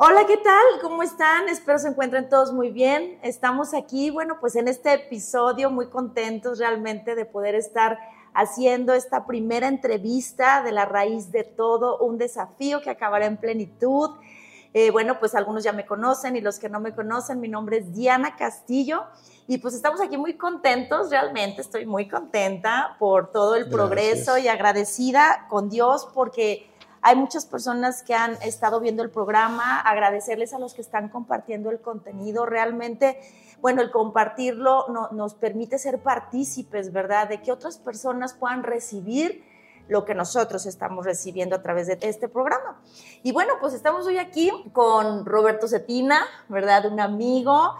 Hola, ¿qué tal? ¿Cómo están? Espero se encuentren todos muy bien. Estamos aquí, bueno, pues en este episodio muy contentos realmente de poder estar haciendo esta primera entrevista de la raíz de todo, un desafío que acabará en plenitud. Eh, bueno, pues algunos ya me conocen y los que no me conocen, mi nombre es Diana Castillo y pues estamos aquí muy contentos, realmente estoy muy contenta por todo el progreso y agradecida con Dios porque hay muchas personas que han estado viendo el programa, agradecerles a los que están compartiendo el contenido. Realmente, bueno, el compartirlo nos permite ser partícipes, ¿verdad? De que otras personas puedan recibir lo que nosotros estamos recibiendo a través de este programa. Y bueno, pues estamos hoy aquí con Roberto Cetina, ¿verdad? Un amigo.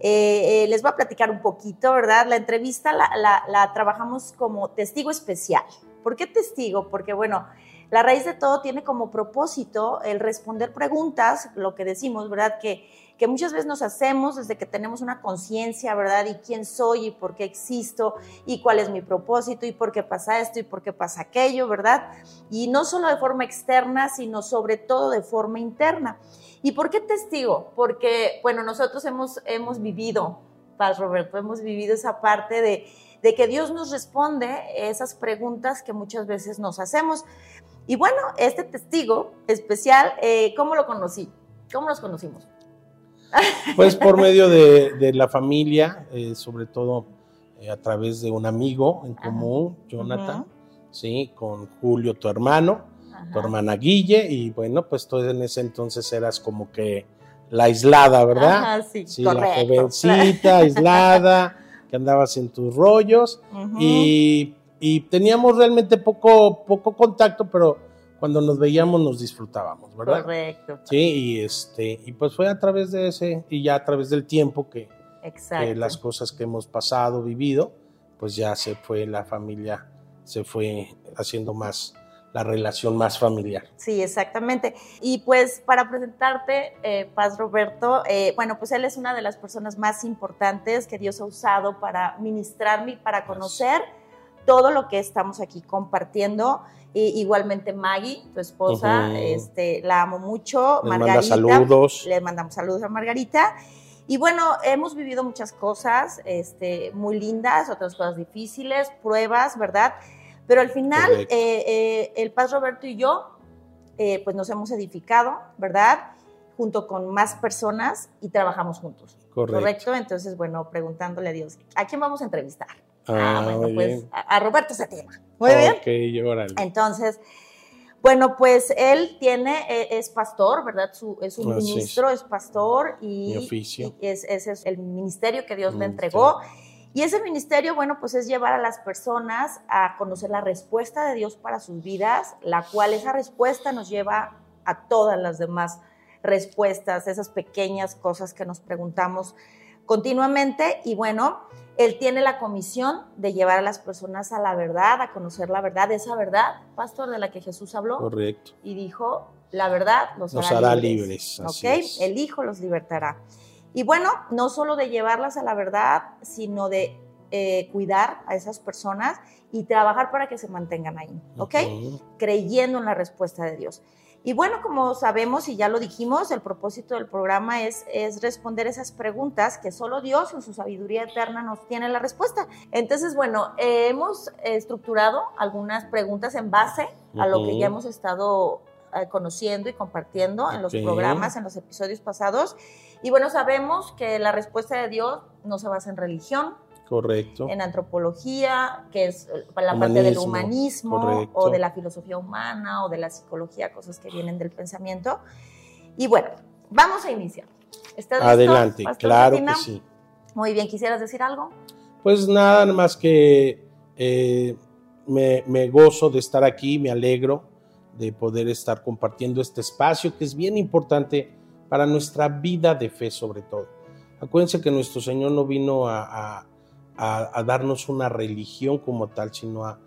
Eh, eh, les voy a platicar un poquito, ¿verdad? La entrevista la, la trabajamos como testigo especial. ¿Por qué testigo? Porque, bueno, la raíz de todo tiene como propósito el responder preguntas, lo que decimos, ¿verdad? Que, que muchas veces nos hacemos desde que tenemos una conciencia, ¿verdad? Y quién soy y por qué existo y cuál es mi propósito y por qué pasa esto y por qué pasa aquello, ¿verdad? Y no solo de forma externa, sino sobre todo de forma interna. ¿Y por qué testigo? Porque, bueno, nosotros hemos, hemos vivido, Paz Roberto, hemos vivido esa parte de, de que Dios nos responde esas preguntas que muchas veces nos hacemos. Y bueno, este testigo especial, eh, ¿cómo lo conocí? ¿Cómo nos conocimos? Pues por medio de, la familia, eh, sobre todo eh, a través de un amigo en común, Jonathan, sí, con Julio, tu hermano, tu hermana Guille, y bueno, pues tú en ese entonces eras como que la aislada, ¿verdad? Sí, sí la jovencita, aislada, que andabas en tus rollos, y y teníamos realmente poco, poco contacto, pero cuando nos veíamos nos disfrutábamos, ¿verdad? Correcto. Sí, y este, y pues fue a través de ese, y ya a través del tiempo que, las cosas que hemos pasado, vivido, pues ya se fue la familia, se fue haciendo más, la relación más familiar. Sí, exactamente. Y pues para presentarte, eh, Paz Roberto, eh, bueno, pues él es una de las personas más importantes que Dios ha usado para ministrarme y para conocer todo lo que estamos aquí compartiendo. igualmente Maggie, tu esposa, este, la amo mucho. Margarita. saludos. Le mandamos saludos a Margarita. Y bueno, hemos vivido muchas cosas este, muy lindas, otras cosas difíciles, pruebas, ¿verdad? Pero al final, eh, eh, el Paz Roberto y yo, eh, pues nos hemos edificado, ¿verdad? Junto con más personas y trabajamos juntos. Correcto. Correcto. Entonces, bueno, preguntándole a Dios, ¿a quién vamos a entrevistar? Ah, ah, bueno, pues a, Roberto Cetina. Muy bien. Ok, Entonces, bueno, pues él tiene, e, es pastor, ¿verdad? es un ministro, es pastor y, oficio. ese es el ministerio que Dios le entregó. Y ese ministerio, bueno, pues es llevar a las personas a conocer la respuesta de Dios para sus vidas, la cual esa respuesta nos lleva a todas las demás respuestas, esas pequeñas cosas que nos preguntamos continuamente. Y bueno, él tiene la comisión de llevar a las personas a la verdad, a conocer la verdad, esa verdad, pastor, de la que Jesús habló. Correcto. Y dijo, la verdad los, hará, libres. El Hijo los libertará. Y bueno, no solo de llevarlas a la verdad, sino de eh, cuidar a esas personas y trabajar para que se mantengan ahí, ¿ok? Creyendo en la respuesta de Dios. Y bueno, como sabemos y ya lo dijimos, el propósito del programa es, es responder esas preguntas que solo Dios en su sabiduría eterna nos tiene la respuesta. Entonces, bueno, hemos estructurado algunas preguntas en base a lo que ya hemos estado eh, conociendo y compartiendo en los programas, en los episodios pasados. Y bueno, sabemos que la respuesta de Dios no se basa en religión, Correcto. En antropología, que es eh, la parte del humanismo o de la filosofía humana o de la psicología, cosas que vienen del pensamiento. Y bueno, vamos a iniciar. ¿Estás Adelante, claro que sí. Muy bien, ¿quisieras decir algo? Pues nada más que eh, me, me gozo de estar aquí, me alegro de poder estar compartiendo este espacio que es bien importante para nuestra vida de fe sobre todo. Acuérdense que nuestro Señor no vino a, a, darnos una religión como tal, sino a,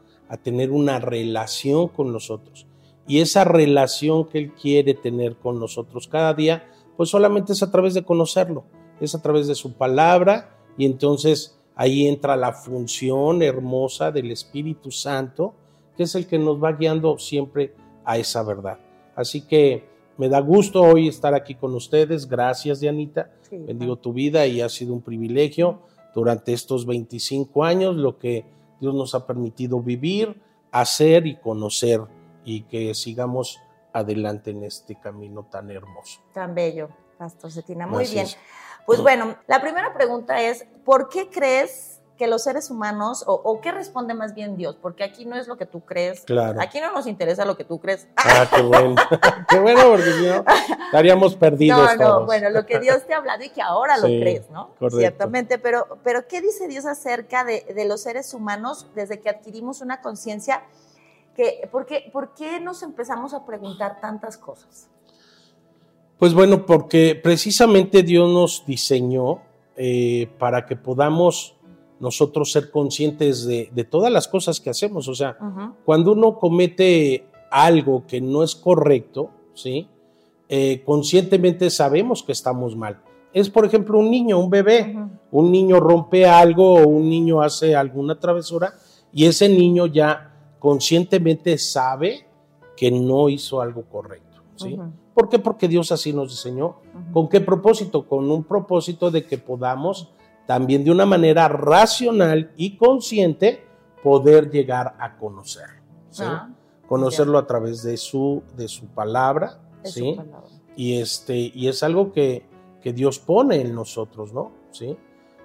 tener una relación con nosotros. Y esa relación que Él quiere tener con nosotros cada día, pues solamente es a través de conocerlo, es a través de su palabra y entonces ahí entra la función hermosa del Espíritu Santo, que es el que nos va guiando siempre a esa verdad. Así que me da gusto hoy estar aquí con ustedes. Gracias, Dianita. Sí, Bendigo tu vida y ha sido un privilegio durante estos 25 años lo que Dios nos ha permitido vivir, hacer y conocer y que sigamos adelante en este camino tan hermoso. Tan bello, Pastor Cetina. Muy bien. es. Pues bueno, la primera pregunta es, ¿por qué crees que los seres humanos, o, o qué responde más bien Dios? Porque aquí no es lo que tú crees. Claro. Aquí no nos interesa lo que tú crees. Ah, qué bueno. qué bueno, porque si no, estaríamos perdidos No, no, todos. bueno, lo que Dios te ha hablado y que ahora lo Sí, crees, ¿no? correcto. Ciertamente, pero, pero ¿qué dice Dios acerca de, de los seres humanos desde que adquirimos una conciencia? Que, ¿por, qué, ¿Por qué nos empezamos a preguntar tantas cosas? Pues bueno, porque precisamente Dios nos diseñó eh, para que podamos nosotros ser conscientes de, de todas las cosas que hacemos. O sea, Ujú, cuando uno comete algo que no es correcto, ¿sí? Eh, conscientemente sabemos que estamos mal. Es, por ejemplo, un niño, un bebé. ujú. Un niño rompe algo o un niño hace alguna travesura y ese niño ya conscientemente sabe que no hizo algo correcto. ¿sí? Ujú. ¿Por qué? Porque Dios así nos diseñó. ¿Con qué propósito? Con un propósito de que podamos también de una manera racional y consciente poder llegar a conocer. ¿sí? Ah, Conocerlo a través de su, de su palabra. su ¿sí? palabra. y este y es algo que, que Dios pone en nosotros, ¿no? Sí.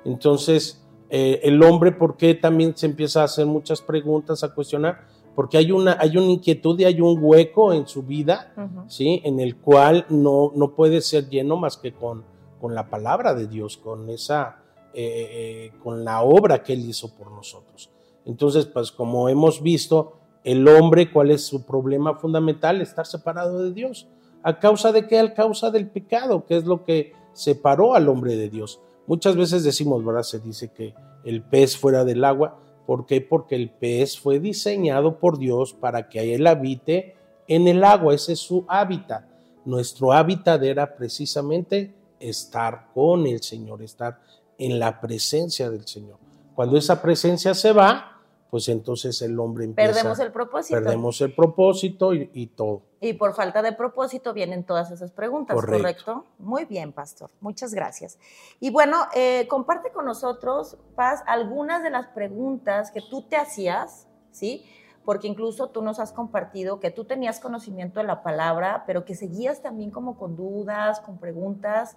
Entonces eh, el hombre, ¿por qué también se empieza a hacer muchas preguntas, a cuestionar? Porque hay una hay una inquietud y hay un hueco en su vida, sí, en el cual no no puede ser lleno más que con con la palabra de Dios, con esa eh, eh, con la obra que él hizo por nosotros. Entonces, pues como hemos visto, el hombre, ¿cuál es su problema fundamental? Estar separado de Dios. ¿A causa de qué? A causa del pecado, que es lo que separó al hombre de Dios. Muchas veces decimos, ¿verdad? Se dice que el pez fuera del agua. ¿Por qué? Porque el pez fue diseñado por Dios para que él habite en el agua. Ese es su hábitat. Nuestro hábitat era precisamente estar con el Señor, estar en la presencia del Señor. Cuando esa presencia se va, pues entonces el hombre empieza. Perdemos el propósito. perdemos el propósito y, y todo. Y por falta de propósito vienen todas esas preguntas, Correcto. ¿correcto? Muy bien, Pastor. Muchas gracias. Y bueno, eh, comparte con nosotros, Paz, algunas de las preguntas que tú te hacías, ¿sí? Porque incluso tú nos has compartido que tú tenías conocimiento de la palabra, pero que seguías también como con dudas, con preguntas.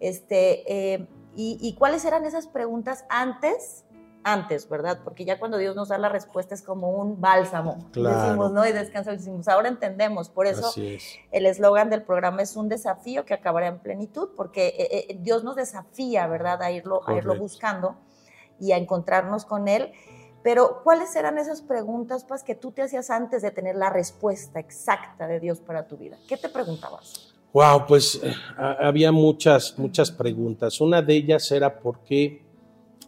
Este, eh, y, y cuáles eran esas preguntas antes? Antes, ¿verdad? Porque ya cuando Dios nos da la respuesta es como un bálsamo. Claro. Decimos, ¿no? Y descanso, decimos, ahora entendemos. Por eso es. el eslogan del programa es un desafío que acabará en plenitud, porque eh, eh, Dios nos desafía, ¿verdad?, a irlo, a irlo buscando y a encontrarnos con Él. Pero, ¿cuáles eran esas preguntas, Paz, que tú te hacías antes de tener la respuesta exacta de Dios para tu vida? ¿Qué te preguntabas? Wow, pues eh, ha- había muchas, muchas preguntas. Una de ellas era por qué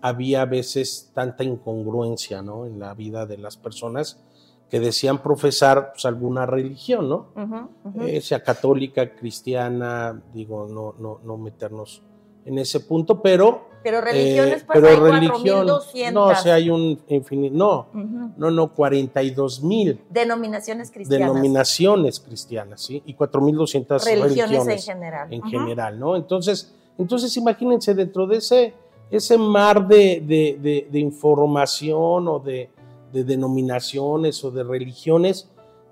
había a veces tanta incongruencia, ¿no? En la vida de las personas que decían profesar pues, alguna religión, ¿no? Eh, sea católica, cristiana, digo, no, no, no meternos en ese punto, pero... pero religiones, eh, Paz, pero hay religión, 4.200. no, o sea, hay un infinito, no, Ujú. no, no, 42 mil Denominaciones cristianas. denominaciones cristianas, ¿sí? Y 4.200 religiones, religiones, en general. en general, ¿no? Entonces, entonces imagínense dentro de ese, ese mar de, de- de- de información o de, de denominaciones o de religiones,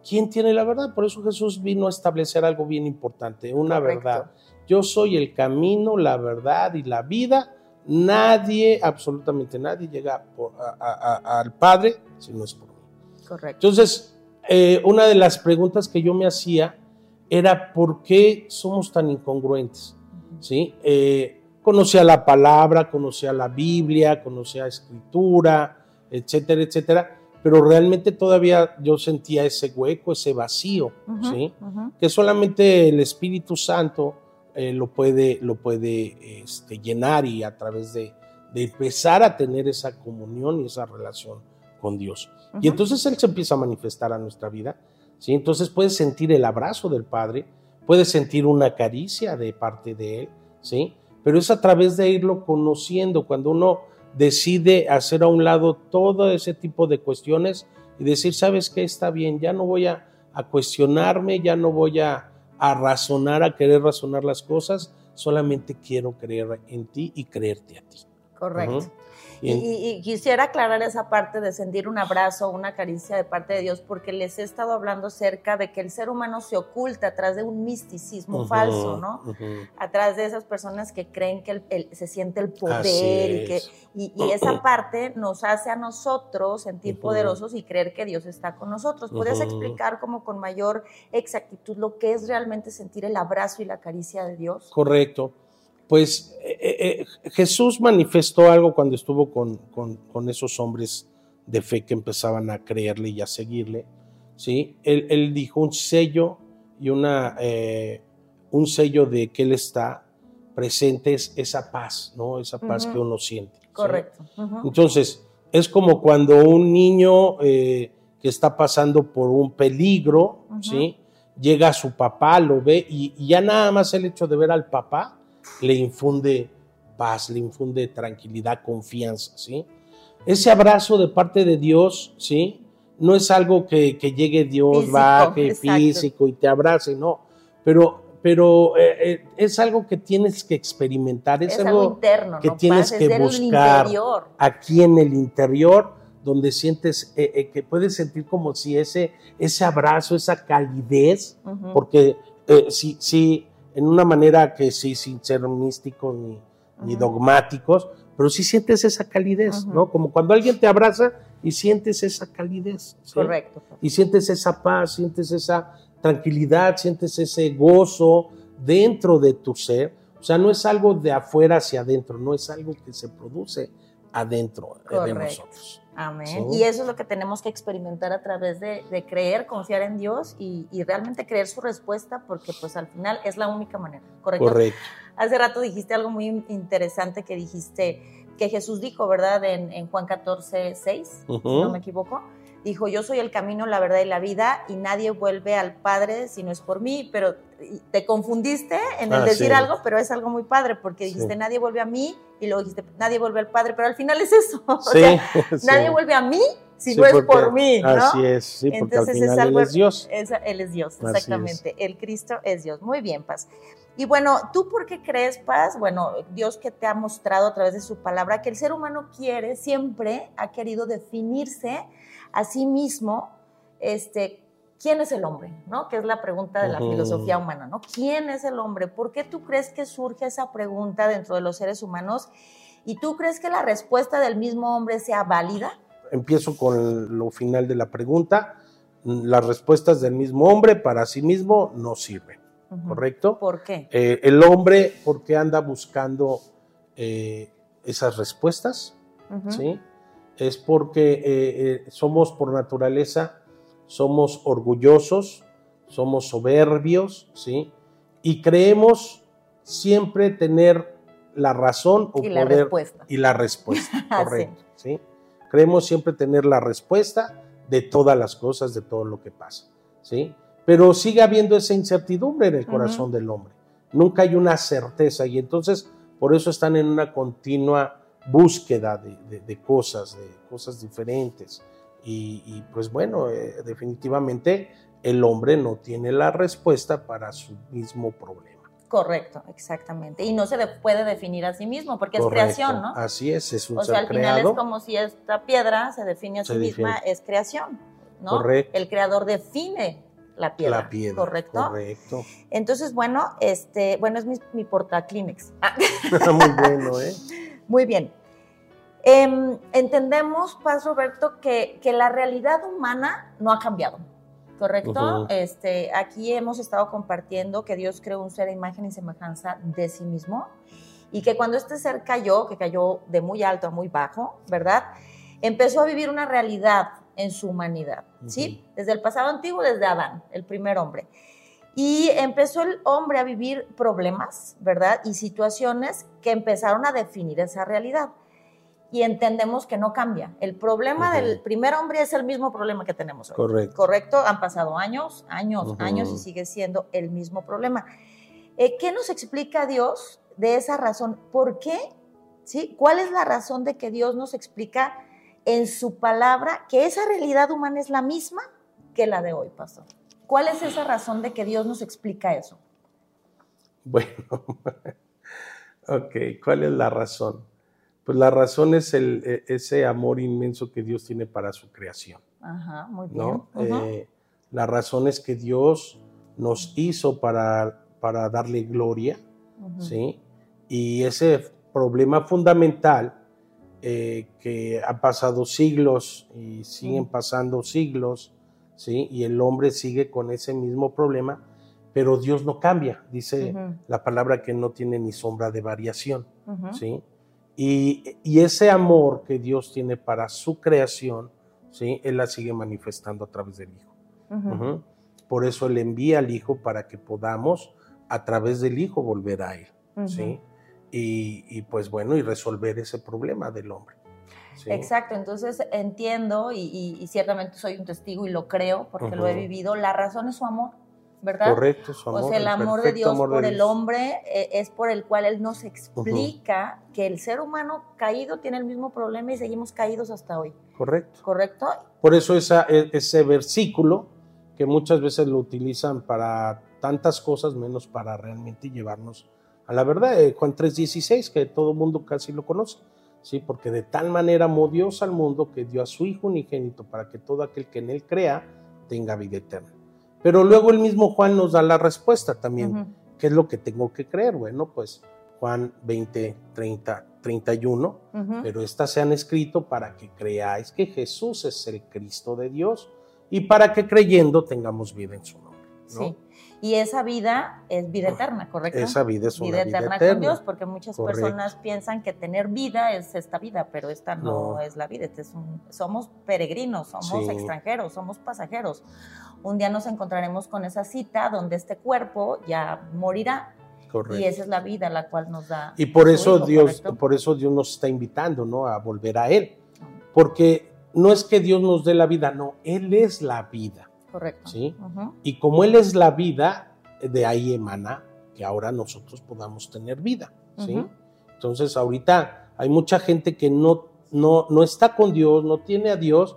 ¿quién tiene la verdad? Por eso Jesús vino a establecer algo bien importante, una Correcto. verdad. Yo soy el camino, la verdad y la vida. Nadie, absolutamente nadie, llega por- a- a- a- al Padre si no es por mí. Correcto. Entonces, eh, una de las preguntas que yo me hacía era por qué somos tan incongruentes. ¿sí? Eh, conocía la palabra, conocía la Biblia, conocía escritura, etcétera, etcétera, pero realmente todavía yo sentía ese hueco, ese vacío, ¿sí? que solamente el Espíritu Santo eh, lo puede, lo puede este, llenar y a través de, de empezar a tener esa comunión y esa relación con Dios. Y Ujú. entonces Él se empieza a manifestar a nuestra vida. ¿sí? Entonces puedes sentir el abrazo del Padre, puedes sentir una caricia de parte de Él, ¿sí? pero es a través de irlo conociendo, cuando uno decide hacer a un lado todo ese tipo de cuestiones y decir, ¿sabes qué? Está bien, ya no voy a, a cuestionarme, ya no voy a, a razonar, a querer razonar las cosas, solamente quiero creer en ti y creerte a ti. Correcto. Y, quisiera aclarar esa parte de sentir un abrazo, una caricia de parte de Dios, porque les he estado hablando acerca de que el ser humano se oculta atrás de un misticismo falso, ¿no? Atrás de esas personas que creen que se siente el poder y, que, y, esa parte nos hace a nosotros sentir poderosos y creer que Dios está con nosotros. ¿Puedes explicar como con mayor exactitud lo que es realmente sentir el abrazo y la caricia de Dios? Correcto pues eh, eh, eh, Jesús manifestó algo cuando estuvo con, esos hombres de fe que empezaban a creerle y a seguirle. ¿sí? Él, dijo un sello y una, un sello de que Él está presente es esa paz, ¿no? Esa paz que uno siente. Correcto. Entonces, es como cuando un niño que está pasando por un peligro, ¿sí? Llega a su papá, lo ve y, y ya nada más el hecho de ver al papá, le infunde paz, le infunde tranquilidad, confianza, ¿sí? Ese abrazo de parte de Dios, ¿sí? No es algo que, llegue Dios, baje, físico y te abrace, no. Pero, pero eh, eh, es algo que tienes que experimentar, es, algo, interno, que tienes que buscar aquí en el interior, donde sientes eh, que puedes sentir como si ese, ese abrazo, esa calidez, porque si, si en una manera que sí, sin ser místicos ni, dogmáticos, pero sí sientes esa calidez, ¿no? Como cuando alguien te abraza y sientes esa calidez. Correcto. Y sientes esa paz, sientes esa tranquilidad, sientes ese gozo dentro de tu ser. O sea, no es algo de afuera hacia adentro, no es algo que se produce adentro de nosotros. Amén. Y eso es lo que tenemos que experimentar a través de, creer, confiar en Dios y, realmente creer su respuesta, porque pues al final es la única manera, ¿correcto? Correcto. Hace rato dijiste algo muy interesante que dijiste que Jesús dijo, ¿verdad? En, Juan 14, 6, si no me equivoco. Dijo, yo soy el camino, la verdad y la vida, y nadie vuelve al Padre si no es por mí, pero te confundiste en el ah, decir algo, pero es algo muy padre, porque dijiste, nadie vuelve a mí, y luego dijiste, nadie vuelve al Padre, pero al final es eso. O sea, nadie vuelve a mí si no es por mí, ¿no? Así es, sí, porque Entonces, al final Él es Dios. él es Dios, exactamente. El Cristo es Dios. Muy bien, Paz. Y bueno, ¿tú por qué crees, Paz? Bueno, Dios que te ha mostrado a través de su palabra que el ser humano quiere, siempre ha querido definirse a sí mismo, este, ¿quién es el hombre? ¿No? Que es la pregunta de la filosofía humana, ¿no? ¿Quién es el hombre? ¿Por qué tú crees que surge esa pregunta dentro de los seres humanos? ¿Y tú crees que la respuesta del mismo hombre sea válida? Empiezo con lo final de la pregunta. Las respuestas del mismo hombre para sí mismo no sirven, ¿correcto? ¿Por qué? Eh, el hombre, ¿por qué anda buscando eh, esas respuestas? ¿Sí? Es porque eh, somos por naturaleza somos orgullosos, somos soberbios, ¿sí? Y creemos siempre tener la razón o y poder la respuesta. y la respuesta, correcto, sí. Creemos siempre tener la respuesta de todas las cosas, de todo lo que pasa, ¿sí? Pero sigue habiendo esa incertidumbre en el corazón del hombre. Nunca hay una certeza y entonces por eso están en una continua búsqueda de cosas, de cosas diferentes. Y, pues bueno, eh, definitivamente el hombre no tiene la respuesta para su mismo problema. Correcto, exactamente. Y no se puede definir a sí mismo porque es creación, ¿no? Así es, es un o sea, al final es como si esta piedra se define a sí misma, es creación, ¿no? Correcto. El creador define la piedra. La piedra. Correcto. Correcto. Entonces, bueno, este, bueno, es mi, mi porta-Kleenex. Muy bueno, ¿eh? Muy bien. Em, entendemos, Paz Roberto, que, la realidad humana no ha cambiado, ¿correcto? este, aquí hemos estado compartiendo que Dios creó un ser de imagen y semejanza de sí mismo y que cuando este ser cayó, que cayó de muy alto a muy bajo, ¿verdad? Empezó a vivir una realidad en su humanidad, ¿sí? Desde el pasado antiguo, desde Adán, el primer hombre. Y empezó el hombre a vivir problemas, ¿verdad? Y situaciones que empezaron a definir esa realidad y entendemos que no cambia. El problema del primer hombre es el mismo problema que tenemos hoy. Correcto. Correcto, han pasado años, años, años y sigue siendo el mismo problema. Eh, ¿Qué nos explica Dios de esa razón? ¿Por qué? ¿Sí? ¿Cuál es la razón de que Dios nos explica en su palabra que esa realidad humana es la misma que la de hoy, pastor? ¿Cuál es esa razón de que Dios nos explica eso? Bueno, ok, ¿cuál es la razón? Pues la razón es el, e, ese amor inmenso que Dios tiene para su creación. Ajá, muy bien. ¿no? Eh, la razón es que Dios nos hizo para, para darle gloria. ¿sí? Y ese problema fundamental eh, que ha pasado siglos y siguen pasando siglos, ¿sí? Y el hombre sigue con ese mismo problema, pero Dios no cambia, dice la palabra que no tiene ni sombra de variación. ¿sí? Y, y ese amor que Dios tiene para su creación, ¿sí? Él la sigue manifestando a través del Hijo. Por eso Él envía al Hijo para que podamos a través del Hijo volver a Él. ¿sí? Y, y, pues bueno, y resolver ese problema del hombre. ¿sí? Exacto, entonces entiendo y, ciertamente soy un testigo y lo creo porque lo he vivido. La razón es su amor, ¿verdad? Correcto, su amor, o sea, el amor de Dios amor de por el hombre eh, es por el cual Él nos explica que el ser humano caído tiene el mismo problema y seguimos caídos hasta hoy, Correcto. ¿correcto? Por eso esa, e- ese versículo que muchas veces lo utilizan para tantas cosas menos para realmente llevarnos a la verdad. Eh, Juan 3:16, que todo mundo casi lo conoce. Sí, porque de tal manera amó Dios al mundo que dio a su Hijo unigénito para que todo aquel que en él crea tenga vida eterna. Pero luego el mismo Juan nos da la respuesta también. Ujú. ¿Qué es lo que tengo que creer? Bueno, pues Juan 20, 30, 31 Ujú. pero estas se han escrito para que creáis que Jesús es el Cristo de Dios y para que creyendo tengamos vida en su nombre. ¿no? Sí. Y esa vida es vida eterna, ¿correcto? Esa vida es una vida vida eterna, eterna. con Dios, porque muchas Correcto. personas piensan que tener vida es esta vida, pero esta no, No. es la vida. Este es un- somos peregrinos, somos Sí. extranjeros, somos pasajeros. Un día nos encontraremos con esa cita donde este cuerpo ya morirá Correcto. y esa es la vida la cual nos da. Y por eso Hijo, Dios, ¿correcto? por eso Dios nos está invitando, ¿no? A volver a Él, porque no es que Dios nos dé la vida, no, Él es la vida, Correcto. ¿sí? Y como Él es la vida, de ahí emana que ahora nosotros podamos tener vida, ¿sí? Entonces ahorita hay mucha gente que no, no, no está con Dios, no tiene a Dios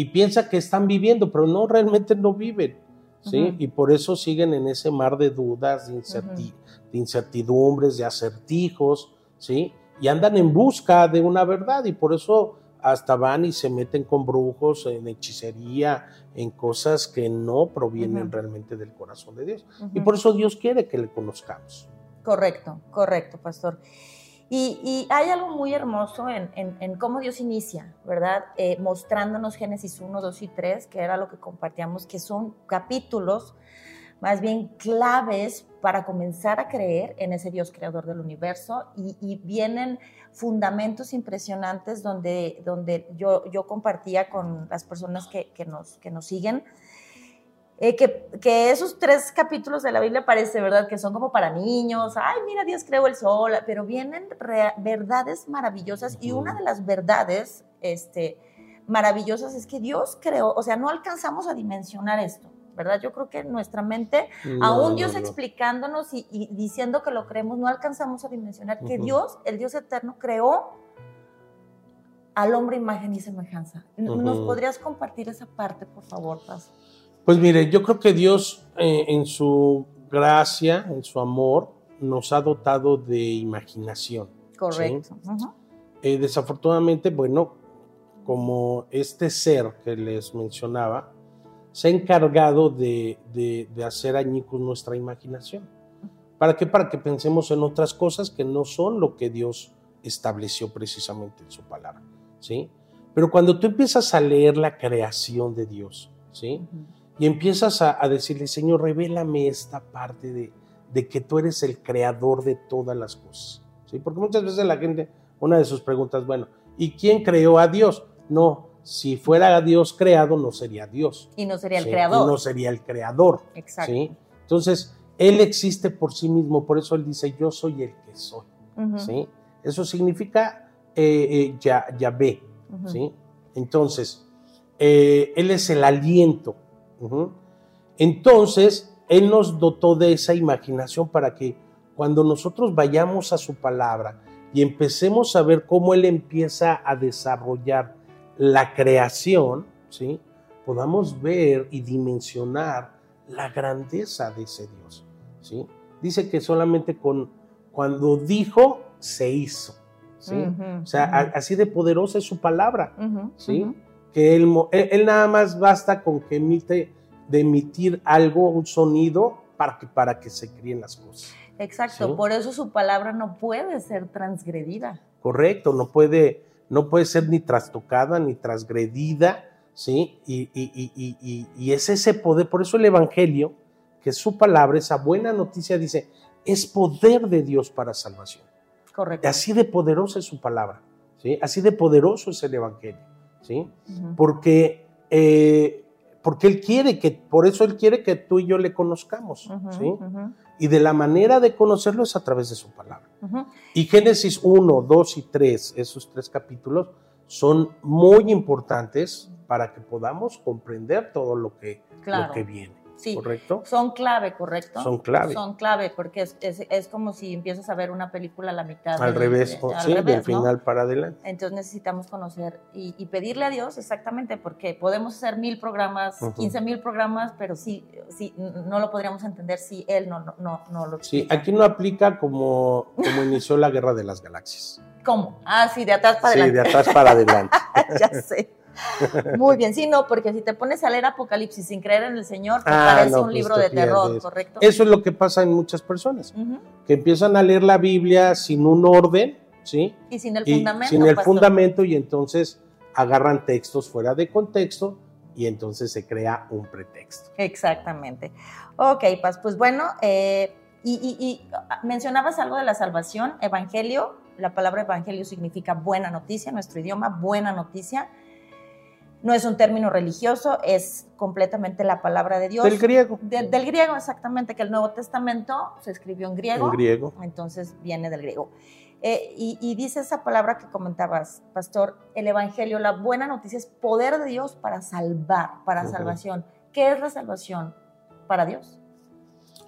y piensa que están viviendo, pero no, realmente no viven, ¿sí? Y por eso siguen en ese mar de dudas, de, incerti- de incertidumbres, de acertijos, ¿sí? Y andan en busca de una verdad y por eso hasta van y se meten con brujos, en hechicería, en cosas que no provienen realmente del corazón de Dios. Y por eso Dios quiere que le conozcamos. Correcto, correcto, pastor. Y, hay algo muy hermoso en, cómo Dios inicia, ¿verdad? Eh, mostrándonos Génesis 1, 2 y 3, que era lo que compartíamos, que son capítulos más bien claves para comenzar a creer en ese Dios creador del universo y, vienen fundamentos impresionantes donde, donde yo, yo compartía con las personas que nos, que nos siguen. Eh, que, que esos tres capítulos de la Biblia parece, ¿verdad? Que son como para niños. Ay, mira, Dios creó el sol. Pero vienen verdades maravillosas. Y una de las verdades este, maravillosas es que Dios creó, o sea, no alcanzamos a dimensionar esto, ¿verdad? Yo creo que nuestra mente, No, aún Dios no. explicándonos y, y diciendo que lo creemos, no alcanzamos a dimensionar que. Dios, el Dios eterno, creó al hombre imagen y semejanza. ¿Nos podrías compartir esa parte, por favor, Paz? Pues mire, yo creo que Dios eh, en su gracia, en su amor, nos ha dotado de imaginación. Correcto. Ujú. Eh, desafortunadamente, bueno, como este ser que les mencionaba, se ha encargado de, de- de hacer añicos nuestra imaginación. ¿Para qué? Para que pensemos en otras cosas que no son lo que Dios estableció precisamente en su palabra, ¿sí? Pero cuando tú empiezas a leer la creación de Dios, ¿sí? Y empiezas a, a decirle, Señor, revélame esta parte de, de que tú eres el creador de todas las cosas. ¿Sí? Porque muchas veces la gente, una de sus preguntas, bueno, ¿y quién creó a Dios? No, si fuera Dios creado, no sería Dios. Y no sería el ¿sí? creador. Y no sería el creador. Exacto. ¿sí? Entonces, Él existe por sí mismo, por eso Él dice, yo soy el que soy. ¿sí? Eso significa eh, eh, ya, Yahvé. Ujú. ¿sí? Entonces, eh, Él es el aliento. Entonces, Él nos dotó de esa imaginación para que cuando nosotros vayamos a su palabra y empecemos a ver cómo Él empieza a desarrollar la creación, ¿sí? podamos ver y dimensionar la grandeza de ese Dios. ¿sí? Dice que solamente con, cuando dijo, se hizo. ¿sí? O sea, a- así de poderosa es su palabra. ¿sí? Que él, mo- él, él nada más basta con que emite, de emitir algo, un sonido, para que, para que se críen las cosas. Exacto, Sí. por eso su palabra no puede ser transgredida. Correcto, no puede, no puede ser ni trastocada ni transgredida, ¿sí? Y, y- y- y- es ese poder, por eso el Evangelio, que es su palabra, esa buena noticia, dice, es poder de Dios para salvación. Correcto. Así de poderosa es su palabra, ¿sí? Así de poderoso es el Evangelio, ¿sí? Porque, eh, porque Él quiere que, por eso Él quiere que tú y yo le conozcamos, ¿sí? Y de la manera de conocerlo es a través de su palabra. Y Génesis 1, 2 y 3, esos tres capítulos, son muy importantes para que podamos comprender todo lo que, Claro. lo que viene. Sí. ¿Correcto? Son clave, ¿correcto? Son clave. Son clave, porque es, es- es como si empiezas a ver una película a la mitad. Al revés, de- o- al sí, revés, del ¿no? final para adelante. Entonces necesitamos conocer y, y pedirle a Dios exactamente, porque podemos hacer mil programas, quince mil programas, pero sí, sí, no lo podríamos entender si Él no, no, no, no lo Sí, explica. aquí no aplica como, como inició la guerra de las galaxias. ¿Cómo? Ah, sí, de atrás para Sí, de adelante. atrás para adelante. ya sé. Muy bien, sí, no, porque si te pones a leer Apocalipsis sin creer en el Señor, te Ah, parece no, un pues libro de terror. ¿correcto? Eso es lo que pasa en muchas personas, que empiezan a leer la Biblia sin un orden, ¿sí? Y sin el y fundamento. sin el pastor. fundamento y entonces agarran textos fuera de contexto y entonces se crea un pretexto. Exactamente. Ok, Paz, pues bueno, eh, y, y- y, mencionabas algo de la salvación, evangelio, la palabra evangelio significa buena noticia, nuestro idioma, buena noticia. No es un término religioso, es completamente la palabra de Dios. Del griego. De- del griego, exactamente, que el Nuevo Testamento se escribió en griego. En griego. Entonces viene del griego. Eh, y, y dice esa palabra que comentabas, pastor, el Evangelio, la buena noticia es poder de Dios para salvar, para salvación. ¿Qué es la salvación para Dios?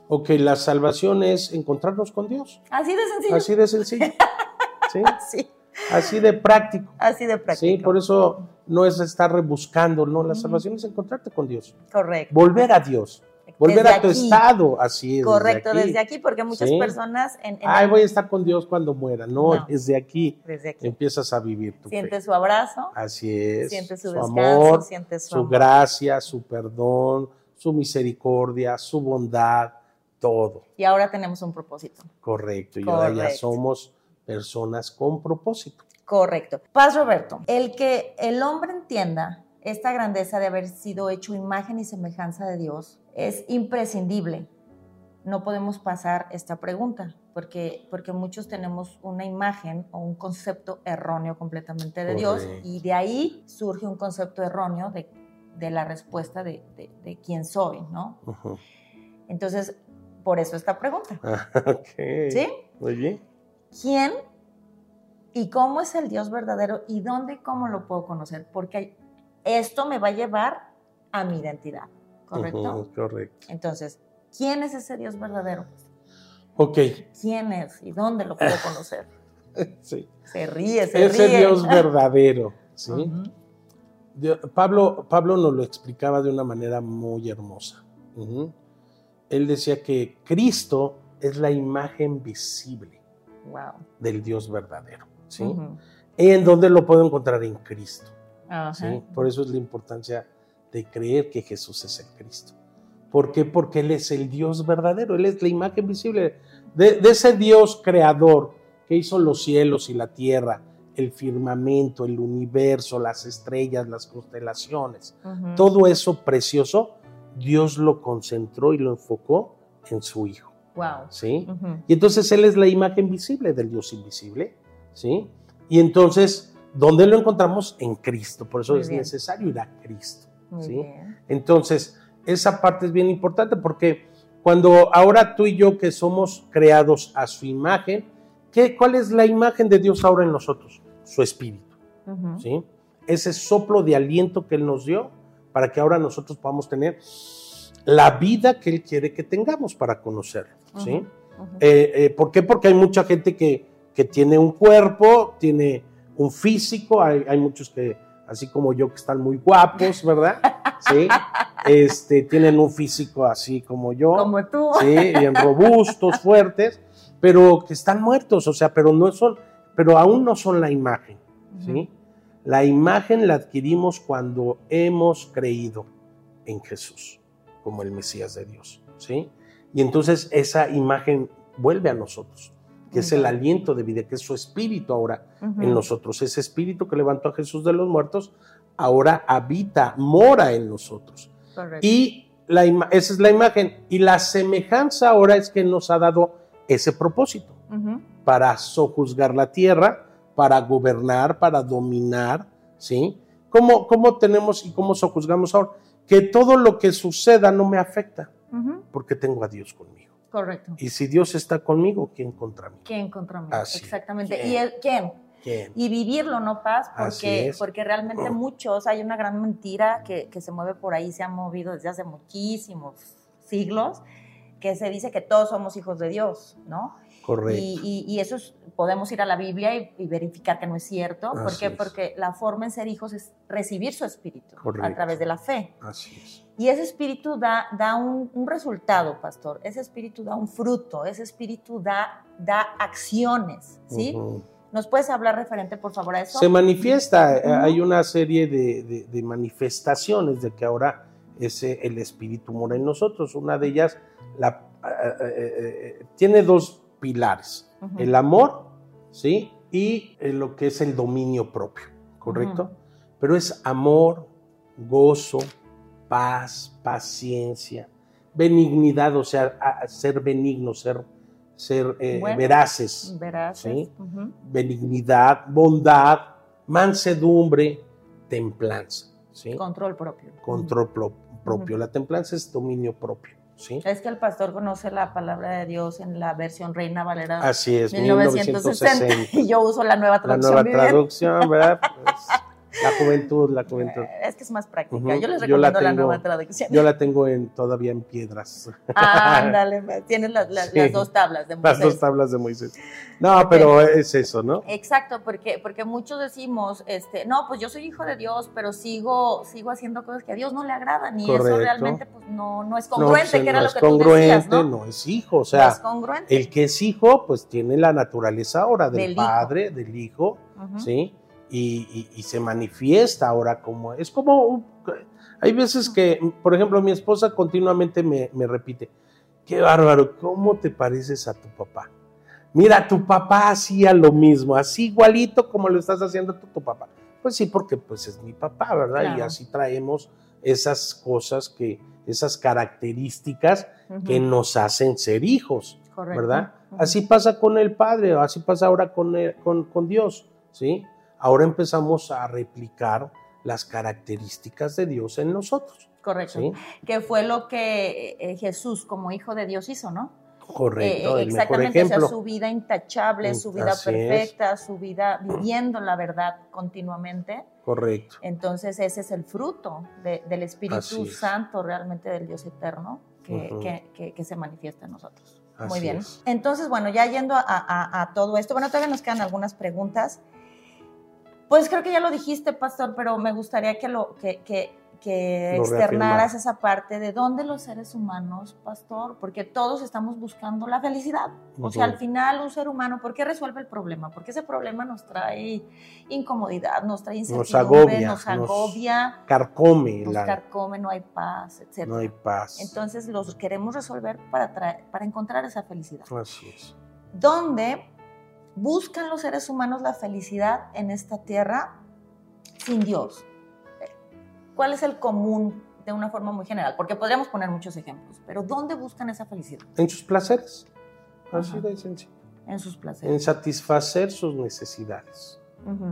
Ok, la salvación es encontrarnos con Dios. Así de sencillo. Así de sencillo. ¿Sí? Sí, Así de práctico. así de práctico. Sí, por eso no es estar rebuscando, no, la salvación es encontrarte con Dios. Correcto. Volver a Dios. Volver Desde a tu aquí. estado, así es. Correcto, desde desde aquí, porque muchas Sí. personas en, en- Ay, voy a estar con Dios cuando muera. No, No. desde aquí desde aquí empiezas a vivir tu siente fe. su abrazo, Así es. siente su, su descanso, amor, siente su, su amor. gracia, su perdón, su misericordia, su bondad, todo. Y ahora tenemos un propósito. Correcto. Y ahora ya somos personas con propósito. Correcto. Paz Roberto, el que el hombre entienda esta grandeza de haber sido hecho imagen y semejanza de Dios es imprescindible. No podemos pasar esta pregunta porque, porque muchos tenemos una imagen o un concepto erróneo completamente de Dios y de ahí surge un concepto erróneo de, de la respuesta de, de- de quién soy, ¿no? Entonces, por eso esta pregunta. ¿Sí? Muy bien. quién y cómo es el Dios verdadero y dónde y cómo lo puedo conocer, porque esto me va a llevar a mi identidad, ¿correcto? Correcto. Entonces, ¿quién es ese Dios verdadero? Ok. ¿Quién es y dónde lo puedo conocer? Sí. Se ríe, se Ese ríe. Dios verdadero. ¿sí? Dios- Pablo, Pablo nos lo explicaba de una manera muy hermosa. Él decía que Cristo es la imagen visible Wow. del Dios verdadero. ¿Sí? Ujú. ¿En dónde lo puedo encontrar? En Cristo. Por eso es la importancia de creer que Jesús es el Cristo. ¿Por qué? Porque Él es el Dios verdadero, Él es la imagen visible de, de ese Dios creador que hizo los cielos y la tierra, el firmamento, el universo, las estrellas, las constelaciones. Todo eso precioso, Dios lo concentró y lo enfocó en su Hijo. Wow. ¿sí? Y entonces Él es la imagen visible del Dios invisible, ¿sí? Y entonces, ¿dónde lo encontramos? En Cristo. Por eso Muy es bien. necesario ir a Cristo, Muy ¿sí? bien. Entonces, esa parte es bien importante porque cuando ahora tú y yo que somos creados a su imagen, ¿qué, ¿cuál es la imagen de Dios ahora en nosotros? Su espíritu. ¿sí? Ese soplo de aliento que Él nos dio para que ahora nosotros podamos tener la vida que Él quiere que tengamos para conocerlo, ¿sí? Eh, eh, ¿Por qué? Porque hay mucha gente que, que tiene un cuerpo, tiene un físico, hay, hay muchos que, así como yo, que están muy guapos, ¿verdad? Sí. este, tienen un físico así como yo. Como tú. Sí, bien robustos, fuertes, pero que están muertos, o sea, pero no son, pero aún no son la imagen, ¿sí? La imagen la adquirimos cuando hemos creído en Jesús como el Mesías de Dios, ¿sí? Y entonces esa imagen vuelve a nosotros, que es el aliento de vida, que es su espíritu ahora en nosotros. Ese espíritu que levantó a Jesús de los muertos ahora habita, mora en nosotros. Y la esa es la imagen. Y la semejanza ahora es que nos ha dado ese propósito para sojuzgar la tierra, para gobernar, para dominar, ¿sí? ¿Cómo, ¿Cómo tenemos y cómo sojuzgamos ahora? Que todo lo que suceda no me afecta, porque tengo a Dios conmigo. Correcto. Y si Dios está conmigo, ¿quién contra mí? ¿Quién contra mí? Exactamente. ¿Y quién? ¿Quién? Y vivirlo, ¿no, Paz? Porque, porque realmente muchos, hay una gran mentira que, que se mueve por ahí, se ha movido desde hace muchísimos siglos, que se dice que todos somos hijos de Dios, ¿no? Correcto. Y, eso podemos ir a la Biblia y, verificar que no es cierto. ¿Por qué? Porque la forma en ser hijos es recibir su espíritu a través de la fe. Así es. Y ese espíritu da, da un, resultado, pastor. Ese espíritu da un fruto. Ese espíritu da, da acciones, ¿sí? ¿Nos puedes hablar referente, por favor, a eso? Se manifiesta. Eh, hay una serie de, manifestaciones de que ahora ese, el espíritu mora en nosotros. Una de ellas la, eh, eh, tiene dos pilares, el amor, ¿sí? Y eh, lo que es el dominio propio, ¿correcto? Pero es amor, gozo, paz, paciencia, benignidad, o sea, ser benigno, ser, ser eh, veraces, veraces. benignidad, bondad, mansedumbre, templanza. ¿sí? Control propio. Control propio. La templanza es dominio propio. Es que el pastor conoce la palabra de Dios en la versión Reina Valera. Así es, 1960. Y yo uso la nueva traducción. La nueva traducción, ¿verdad? Pues, la juventud, la juventud. Eh, es que es más práctica. Yo les recomiendo la, nueva traducción. Yo la tengo en, todavía en piedras. ándale, tienes las, dos tablas de Moisés. Las dos tablas de Moisés. No, pero es eso, ¿no? Exacto, porque, porque muchos decimos, este, no, pues yo soy hijo de Dios, pero sigo, sigo haciendo cosas que a Dios no le agradan y eso realmente pues, no, no es congruente, pues, que era lo que tú decías, ¿no? no es hijo, o sea, el que es hijo, pues tiene la naturaleza ahora del, padre, del hijo, ¿sí? Y, se manifiesta ahora como, es como, hay veces que, por ejemplo, mi esposa continuamente me, repite, qué bárbaro, ¿cómo te pareces a tu papá? Mira, tu papá hacía lo mismo, así igualito como lo estás haciendo tú, tu papá. Pues sí, porque pues es mi papá, ¿verdad? Y así traemos esas cosas que, esas características que nos hacen ser hijos, ¿verdad? Así pasa con el Padre, así pasa ahora con, con, con Dios, ¿sí? Ahora empezamos a replicar las características de Dios en nosotros. Correcto. Que fue lo que eh, Jesús como hijo de Dios hizo, ¿no? Correcto. Eh, exactamente, su vida intachable, su vida perfecta, su vida viviendo la verdad continuamente. Correcto. Entonces ese es el fruto del Espíritu Santo realmente del Dios eterno que, se manifiesta en nosotros. Muy bien. Entonces, bueno, ya yendo a, a, todo esto, bueno, todavía nos quedan algunas preguntas. Pues creo que ya lo dijiste, pastor, pero me gustaría que lo que, que, que externaras esa parte de dónde los seres humanos, pastor, porque todos estamos buscando la felicidad. O sea, al final un ser humano, ¿por qué resuelve el problema? Porque ese problema nos trae incomodidad, nos trae incertidumbre, nos agobia, nos, carcome, nos carcome, no hay paz, etc. No hay paz. Entonces los queremos resolver para, para encontrar esa felicidad. Así es. ¿Dónde buscan los seres humanos la felicidad en esta tierra sin Dios. ¿Cuál es el común de una forma muy general? Porque podríamos poner muchos ejemplos, pero ¿dónde buscan esa felicidad? En sus placeres. Así de sencillo. En sus placeres. En satisfacer sus necesidades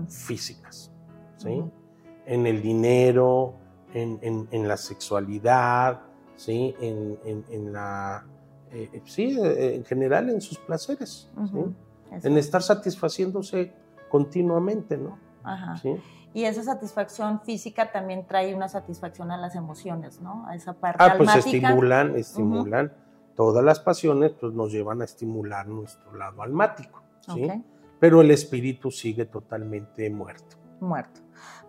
físicas. ¿sí? En el dinero, en, la sexualidad, ¿sí? En, la. Eh, sí, eh, en general en sus placeres. ¿sí? En estar satisfaciéndose continuamente, ¿no? Ajá. ¿Sí? Y esa satisfacción física también trae una satisfacción a las emociones, ¿no? A esa parte ah, pues estimulan, estimulan. Todas las pasiones pues nos llevan a estimular nuestro lado almático, ¿sí? Pero el espíritu sigue totalmente muerto. Muerto.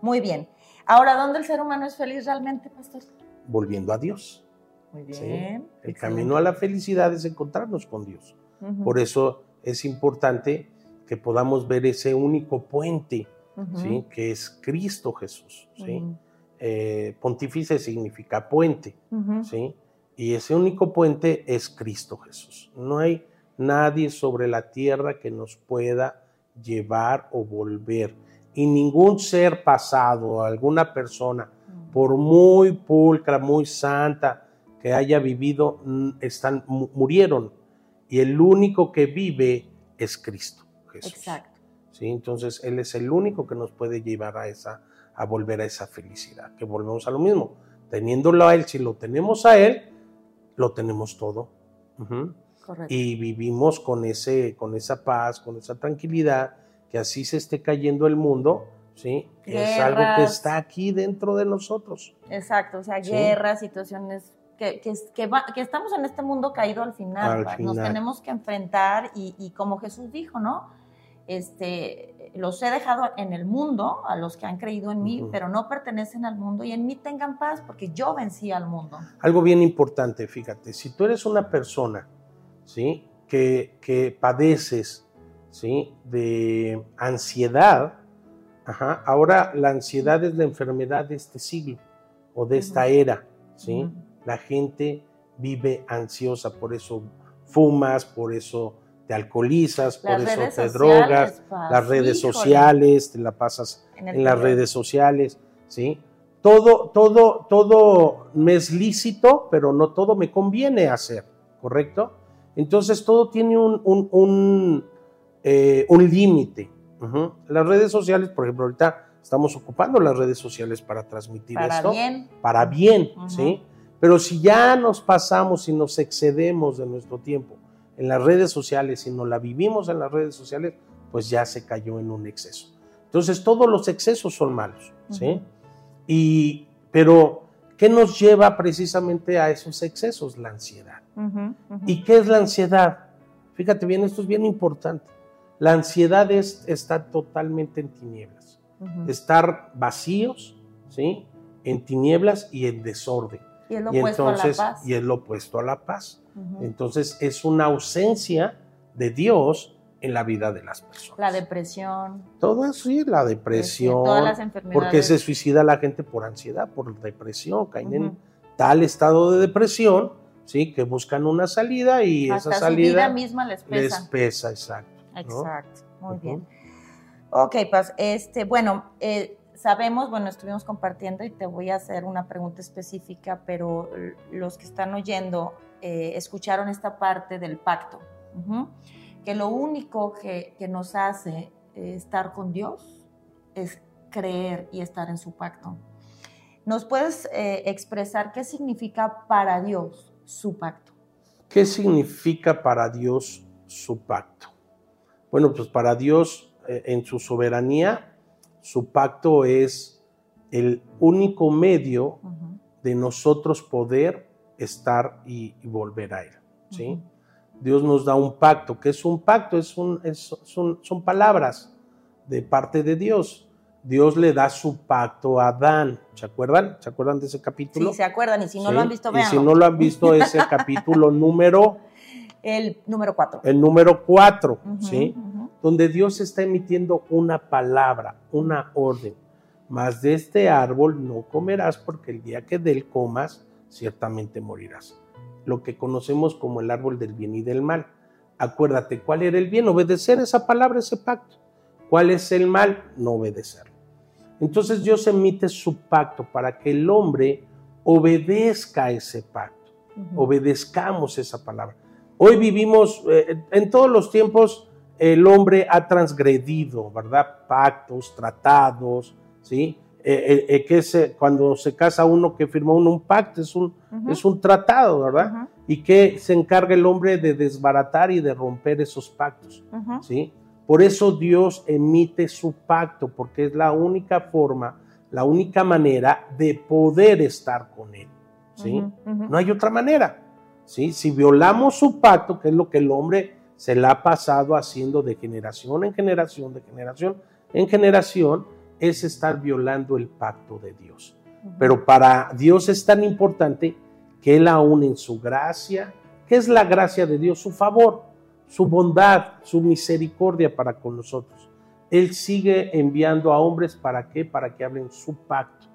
Muy bien. Ahora, ¿dónde el ser humano es feliz realmente, pastor? volviendo a Dios. Muy ¿sí? bien. El camino a la felicidad es encontrarnos con Dios. Por eso es importante que podamos ver ese único puente, ¿sí? que es Cristo Jesús. ¿sí? Eh, pontífice significa puente. ¿sí? y ese único puente es Cristo Jesús. No hay nadie sobre la tierra que nos pueda llevar o volver. Y ningún ser pasado, alguna persona, por muy pulcra, muy santa que haya vivido, están, mu- murieron. Y el único que vive es Cristo Jesús. Exacto. ¿sí? Entonces, Él es el único que nos puede llevar a, esa, a volver a esa felicidad. Que volvemos a lo mismo. Teniéndolo a Él, si lo tenemos a Él, lo tenemos todo. Correcto. Y vivimos con, ese, con esa paz, con esa tranquilidad, que así se esté cayendo el mundo, ¿sí? Es algo que Guerras. está aquí dentro de nosotros. Exacto, o sea, Sí. guerras, situaciones que, que, que, va- que estamos en este mundo caído al final, Al nos tenemos que enfrentar y, y como Jesús dijo, ¿no? Este, los he dejado en el mundo, a los que han creído en mí, pero no pertenecen al mundo y en mí tengan paz porque yo vencí al mundo. Algo bien importante, fíjate, si tú eres una persona, ¿sí? Que, que padeces, ¿sí? De ansiedad, ajá, ahora la ansiedad es la enfermedad de este siglo o de esta era, ¿sí? La gente vive ansiosa, por eso fumas, por eso te alcoholizas, por eso te sociales, drogas, Paz, las redes híjole, sociales, te la pasas en, las redes sociales, ¿sí? Todo, todo, todo me es lícito, pero no todo me conviene hacer, ¿correcto? Entonces todo tiene un, un, un, eh, un límite. Las redes sociales, por ejemplo, ahorita estamos ocupando las redes sociales para transmitir Para esto bien, para bien. ¿sí? Pero si ya nos pasamos y nos excedemos de nuestro tiempo en las redes sociales y no la vivimos en las redes sociales, pues ya se cayó en un exceso. Entonces todos los excesos son malos, ¿sí? Y, pero, ¿qué nos lleva precisamente a esos excesos? La ansiedad. ¿Y qué es la ansiedad? Fíjate bien, esto es bien importante. La ansiedad es estar totalmente en tinieblas estar vacíos, ¿sí? En tinieblas y en desorden. Y es lo y opuesto entonces, a la paz. y es lo opuesto a la paz. Entonces es una ausencia de Dios en la vida de las personas. La depresión, Todo eso, sí, la depresión. todas las enfermedades. porque se suicida la gente por ansiedad, por depresión, caen en tal estado de depresión, ¿sí? Que buscan una salida y Hasta esa su vida salida misma les les pesa. pesa, exacto. ¿no? Exacto, muy bien. Ok, pues, este, bueno, eh, sabemos, bueno, estuvimos compartiendo y te voy a hacer una pregunta específica, pero los que están oyendo eh, escucharon esta parte del pacto, que lo único que, que nos hace eh, estar con Dios es creer y estar en su pacto. ¿Nos puedes eh, expresar qué significa para Dios su pacto? ¿Qué significa para Dios su pacto? Bueno, pues para Dios, en su soberanía, su pacto es el único medio de nosotros poder estar y, y volver a Él. ¿sí? Dios nos da un pacto. ¿Qué es un pacto? Es un- es- son, son palabras de parte de Dios. Dios le da su pacto a Adán. ¿Se acuerdan? ¿Se acuerdan de ese capítulo? Sí, se acuerdan, y si no Sí, lo han visto, Y vean. si no lo han visto, ese capítulo número El número cuatro. el número 4, Ujú, ¿sí? Donde Dios está emitiendo una palabra, una orden. Mas de este árbol no comerás porque el día que de él comas, ciertamente morirás. Lo que conocemos como el árbol del bien y del mal. Acuérdate, ¿cuál era el bien? Obedecer esa palabra, ese pacto. ¿Cuál es el mal? No obedecerlo. Entonces Dios emite su pacto para que el hombre obedezca ese pacto obedezcamos esa palabra. Hoy vivimos, eh, en todos los tiempos, el hombre ha transgredido, ¿verdad? Pactos, tratados, ¿sí? Eh, eh, eh, que cuando se casa uno que firmó uno un pacto, es un, es un tratado, ¿verdad? Y que se encarga el hombre de desbaratar y de romper esos pactos. ¿sí? Por eso Dios emite su pacto, porque es la única forma, la única manera de poder estar con Él, ¿sí? No hay otra manera. ¿sí? Si violamos su pacto, que es lo que el hombre se la ha pasado haciendo de generación en generación, de generación en generación, es estar violando el pacto de Dios. Pero para Dios es tan importante que Él aún en su gracia, ¿qué es la gracia de Dios? Su favor, su bondad, su misericordia para con nosotros. Él sigue enviando a hombres para qué? Para que hablen su pacto.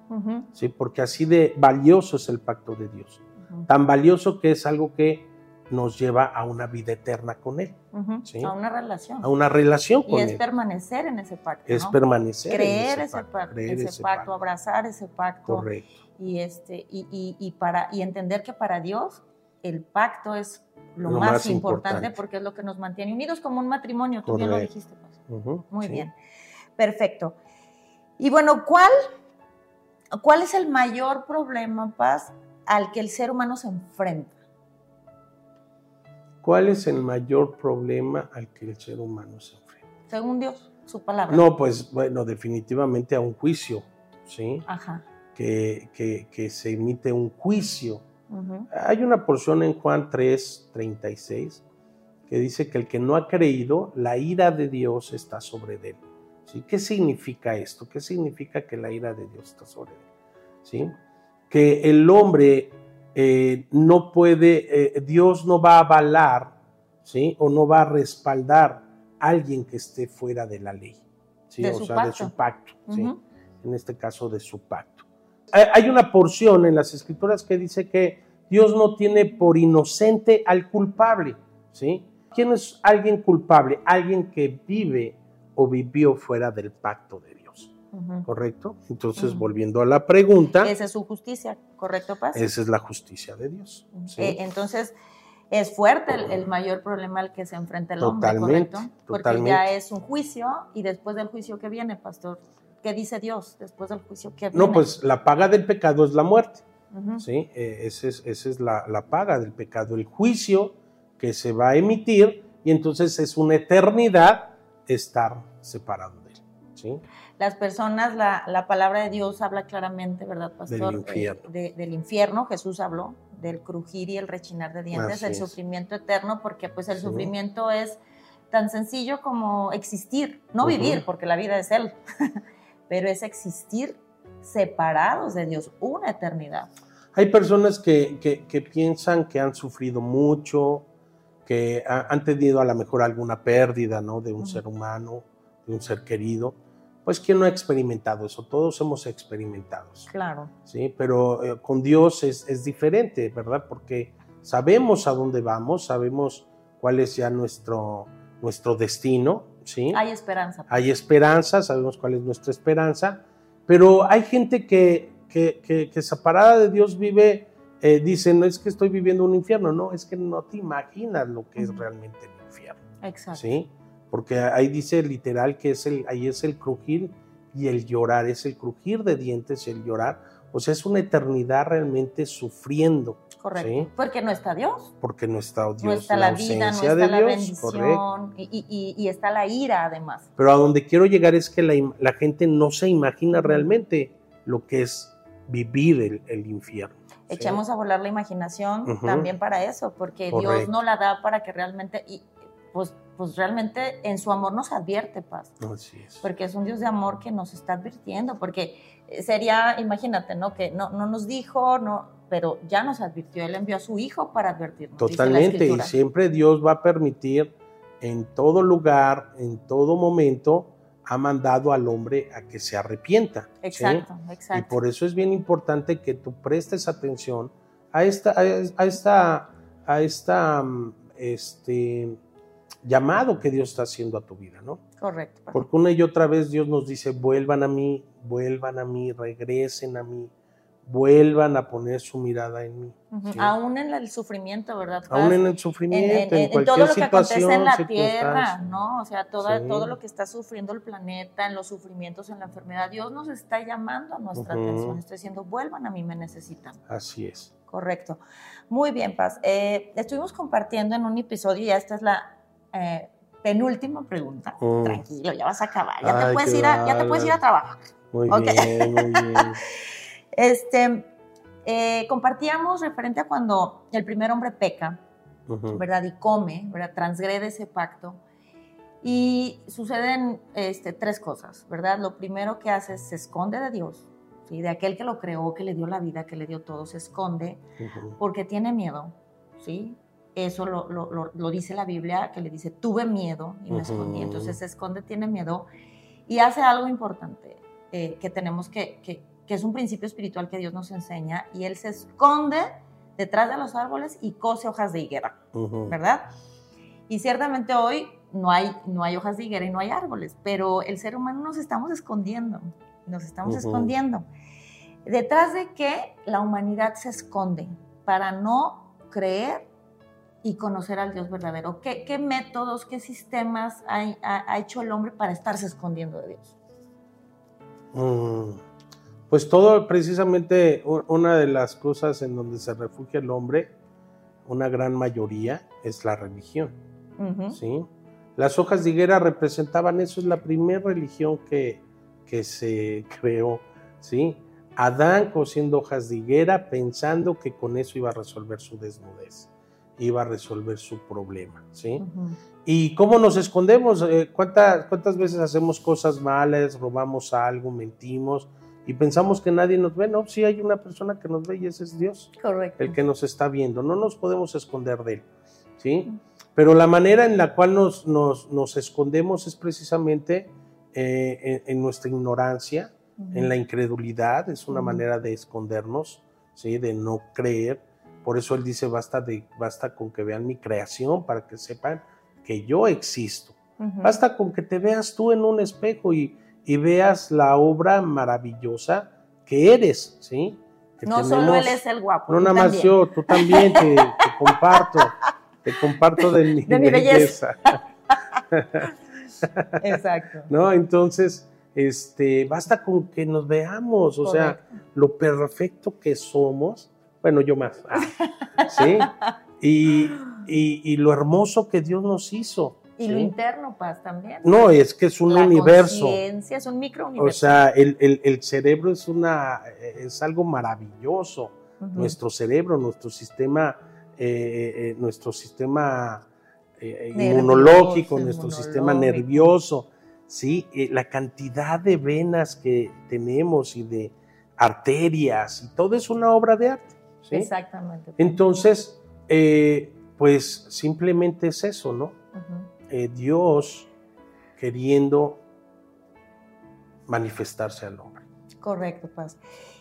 ¿sí? Porque así de valioso es el pacto de Dios. Tan valioso que es algo que nos lleva a una vida eterna con Él. A una relación. A una relación con Él. Y es permanecer en ese pacto. Es permanecer. Creer ese, pacto, creer ese, pacto, abrazar ese pacto. Correcto. Y, este, y, y, para, y entender que para Dios el pacto es lo, más, importante, porque es lo que nos mantiene unidos como un matrimonio. Tú bien lo dijiste. Pues. Muy bien. Perfecto. Y bueno, ¿cuál, ¿cuál es el mayor problema, Paz, al que el ser humano se enfrenta? ¿Cuál es el mayor problema al que el ser humano se enfrenta? Según Dios, su palabra. No, pues bueno, definitivamente a un juicio, ¿sí? Ajá. Que, que, se emite un juicio. Hay una porción en Juan 3, 36 que dice que el que no ha creído, la ira de Dios está sobre él. ¿Sí? ¿Qué significa esto? ¿Qué significa que la ira de Dios está sobre él? ¿Sí? Que el hombre eh, no puede, eh, Dios no va a avalar, ¿sí? O no va a respaldar a alguien que esté fuera de la ley, ¿sí? o sea, de su pacto, ¿sí? En este caso, de su pacto. Hay una porción en las escrituras que dice que Dios no tiene por inocente al culpable, ¿sí? ¿Quién es alguien culpable? Alguien que vive o vivió fuera del pacto de ¿correcto? Entonces, volviendo a la pregunta. Esa es su justicia, ¿correcto, Paz? Esa es la justicia de Dios. Eh, entonces, es fuerte el, mayor problema al que se enfrenta el hombre, ¿correcto? Porque ya es un juicio y después del juicio que viene, pastor, ¿qué dice Dios después del juicio que viene? No, pues la paga del pecado es la muerte, ¿sí? Eh, esa es, la, la paga del pecado, el juicio que se va a emitir y entonces es una eternidad estar separado de él, ¿sí? Las personas, la, la, palabra de Dios habla claramente, ¿verdad, pastor? Del infierno. del infierno, Jesús habló del crujir y el rechinar de dientes, el sufrimiento eterno, porque pues el sufrimiento es tan sencillo como existir, no vivir, porque la vida es Él, pero es existir separados de Dios una eternidad. Hay personas que, que, piensan que han sufrido mucho, que han tenido a lo mejor alguna pérdida, ¿no? De un ser humano, de un ser querido, pues ¿quién no ha experimentado eso? Todos hemos experimentado. Claro. Sí, pero eh, con Dios es, es, diferente, ¿verdad? Porque sabemos a dónde vamos, sabemos cuál es ya nuestro, nuestro destino, ¿sí? Hay esperanza. Hay esperanza, sabemos cuál es nuestra esperanza, pero hay gente que, que, que, separada de Dios vive, eh, dice, no es que estoy viviendo un infierno, no, es que no te imaginas lo que es realmente el infierno. Exacto. ¿Sí? Porque ahí dice literal que es el, ahí es el crujir y el llorar, es el crujir de dientes y el llorar, o sea, es una eternidad realmente sufriendo. Correcto. Porque no está Dios. Porque no está Dios. No está la, vida, no está la bendición y, está la ira además. Pero a donde quiero llegar es que la, gente no se imagina realmente lo que es vivir el, infierno. Echemos a volar la imaginación también para eso, porque Dios no la da para que realmente, y pues pues realmente en su amor nos advierte, Paz. Así es. Porque es un Dios de amor que nos está advirtiendo, porque sería, imagínate, ¿no? Que no, no nos dijo, no, pero ya nos advirtió, Él envió a su Hijo para advertirnos. Totalmente, y siempre Dios va a permitir en todo lugar, en todo momento, ha mandado al hombre a que se arrepienta. Exacto, exacto. Y por eso es bien importante que tú prestes atención a esta, a esta, a esta, mm, este, llamado que Dios está haciendo a tu vida, ¿no? Correcto. Porque una y otra vez Dios nos dice, vuelvan a mí, vuelvan a mí, regresen a mí, vuelvan a poner su mirada en mí. Aún en el sufrimiento, ¿verdad? Aún en el sufrimiento, en, cualquier todo lo que acontece en la tierra, ¿no? O sea, todo, todo lo que está sufriendo el planeta, en los sufrimientos, en la enfermedad, Dios nos está llamando a nuestra atención, está diciendo, vuelvan a mí, me necesitan. Así es. Correcto. Muy bien, Paz. Eh, estuvimos compartiendo en un episodio, y esta es la eh, penúltima pregunta. Mm. Tranquilo, ya vas a acabar. Ya, te, puedes ir a, ya te puedes ir a trabajar. Muy bien, muy bien. este, eh, compartíamos referente a cuando el primer hombre peca, ¿verdad? Y come, ¿verdad? Transgrede ese pacto. Y suceden este, tres cosas, ¿verdad? Lo primero que hace es se esconde de Dios, ¿sí? de aquel que lo creó, que le dio la vida, que le dio todo, se esconde porque tiene miedo. ¿sí? Eso lo, lo, lo, dice la Biblia, que le dice, tuve miedo y me escondí. Entonces se esconde, tiene miedo y hace algo importante eh, que tenemos que, que, que es un principio espiritual que Dios nos enseña, y Él se esconde detrás de los árboles y cose hojas de higuera, ¿verdad? Y ciertamente hoy no hay, no hay hojas de higuera y no hay árboles, pero el ser humano nos estamos escondiendo, nos estamos escondiendo. ¿Detrás de qué la humanidad se esconde? Para no creer y conocer al Dios verdadero. ¿Qué, qué métodos, qué sistemas ha, ha, hecho el hombre para estarse escondiendo de Dios? Mm, pues todo, precisamente, una de las cosas en donde se refugia el hombre, una gran mayoría, es la religión. ¿sí? Las hojas de higuera representaban eso, es la primera religión que, que se creó. ¿sí? Adán cosiendo hojas de higuera pensando que con eso iba a resolver su desnudez, iba a resolver su problema. ¿sí? ¿Y cómo nos escondemos? Eh, ¿cuántas, ¿Cuántas veces hacemos cosas malas, robamos algo, mentimos? y pensamos que nadie nos ve, no, sí hay una persona que nos ve y ese es Dios. Correcto. El que nos está viendo, no nos podemos esconder de él, ¿sí? Pero la manera en la cual nos, nos, escondemos es precisamente eh, en, nuestra ignorancia, en la incredulidad, es una manera de escondernos, ¿sí? De no creer. Por eso él dice, basta, de, basta con que vean mi creación para que sepan que yo existo. Basta con que te veas tú en un espejo y, y veas la obra maravillosa que eres, ¿sí? no solo él es el guapo. No nada más yo, tú también te, comparto, te comparto de mi, belleza. Exacto. ¿No? Entonces, este, basta con que nos veamos, o sea, lo perfecto que somos, bueno, yo más, ah, ¿sí? Y, y lo hermoso que Dios nos hizo. Y lo interno, Paz, también. No, es que es un la universo. es un microuniverso. O sea, el, el, el, cerebro es, una, es algo maravilloso. Nuestro cerebro, nuestro sistema, eh, eh, nuestro sistema eh, inmunológico, nuestro sistema nervioso, ¿sí? la cantidad de venas que tenemos y de arterias, y todo es una obra de arte. ¿Sí? Exactamente. Entonces, pues simplemente es eso, ¿no? Eh, Dios queriendo manifestarse al hombre. Correcto, Paz.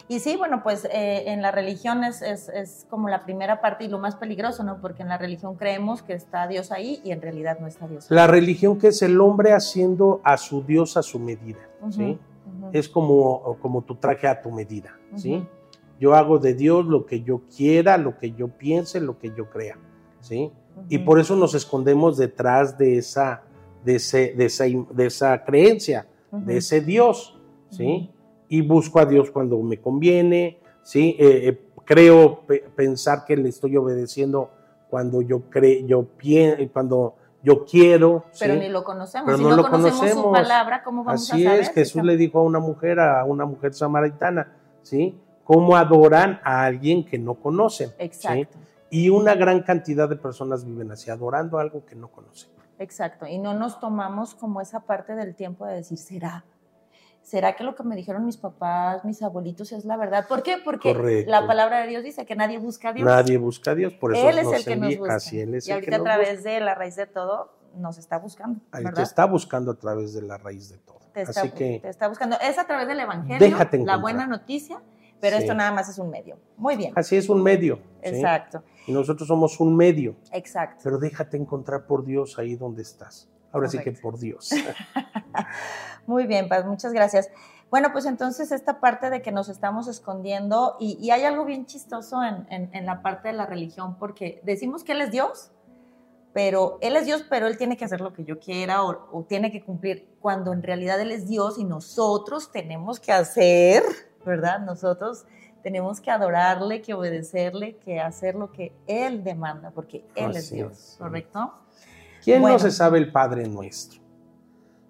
Y sí, bueno, pues eh, en la religión es, es, como la primera parte y lo más peligroso, ¿no? Porque en la religión creemos que está Dios ahí y en realidad no está Dios. La religión que es el hombre haciendo a su Dios a su medida, ¿sí? Es como, como tu traje a tu medida, ¿sí? Yo hago de Dios lo que yo quiera, lo que yo piense, lo que yo crea, ¿sí? Y por eso nos escondemos detrás de esa, de ese, de esa, de esa creencia, de ese Dios, ¿sí? Y busco a Dios cuando me conviene, ¿sí? Eh, eh, creo pensar que le estoy obedeciendo cuando yo creo, yo pienso, cuando yo quiero. Pero ni lo conocemos. si no, lo conocemos, su palabra, ¿cómo vamos Así a saber? Así es, Jesús le dijo a una mujer, a una mujer samaritana, ¿sí? ¿Cómo adoran a alguien que no conocen? Exacto. Y una gran cantidad de personas viven así, adorando algo que no conocen. Exacto, y no nos tomamos como esa parte del tiempo de decir, ¿será? ¿Será que lo que me dijeron mis papás, mis abuelitos es la verdad? ¿Por qué? Porque la palabra de Dios dice que nadie busca a Dios. Nadie busca a Dios, por eso Él es el que nos busca. Así, él es y ahorita a través de la raíz de todo nos está buscando. Él te está buscando a través de la raíz de todo. Te así que te está buscando. Es a través del Evangelio, la buena noticia, pero esto nada más es un medio. Muy bien. Así es un medio. Exacto. Y nosotros somos un medio. Exacto. Pero déjate encontrar por Dios ahí donde estás. Ahora sí que por Dios. Muy bien, Paz, muchas gracias. Bueno, pues entonces esta parte de que nos estamos escondiendo, y, hay algo bien chistoso en, en, la parte de la religión, porque decimos que Él es Dios, pero Él es Dios, pero Él tiene que hacer lo que yo quiera o, o tiene que cumplir, cuando en realidad Él es Dios y nosotros tenemos que hacer, ¿verdad? Nosotros tenemos que adorarle, que obedecerle, que hacer lo que Él demanda, porque Él es Dios, ¿correcto? ¿Quién no se sabe el Padre nuestro?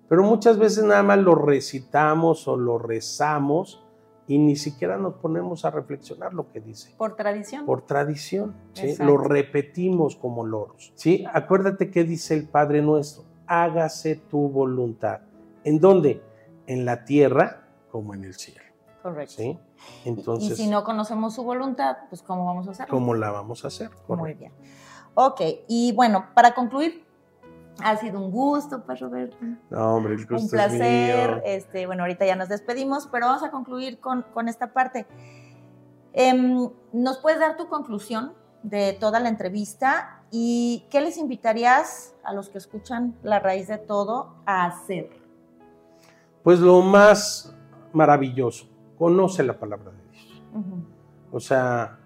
Pero muchas veces nada más lo recitamos o lo rezamos y ni siquiera nos ponemos a reflexionar lo que dice. Por tradición. Por tradición, ¿sí? Lo repetimos como loros, ¿sí? Acuérdate que dice el Padre nuestro, hágase tu voluntad. ¿En dónde? En la tierra como en el cielo. Correcto. ¿Sí? Entonces, y si no conocemos su voluntad, pues ¿cómo vamos a hacerlo? ¿cómo la vamos a hacer? Muy Correcto. bien. Ok, y bueno, para concluir, ha sido un gusto, pues Roberto. No, hombre, el gusto Un es placer. mío. Este, bueno, ahorita ya nos despedimos, pero vamos a concluir con, con esta parte. Em, ¿Nos puedes dar tu conclusión de toda la entrevista y qué les invitarías a los que escuchan la raíz de todo a hacer? Pues lo más maravilloso, conoce la palabra de Dios. O sea,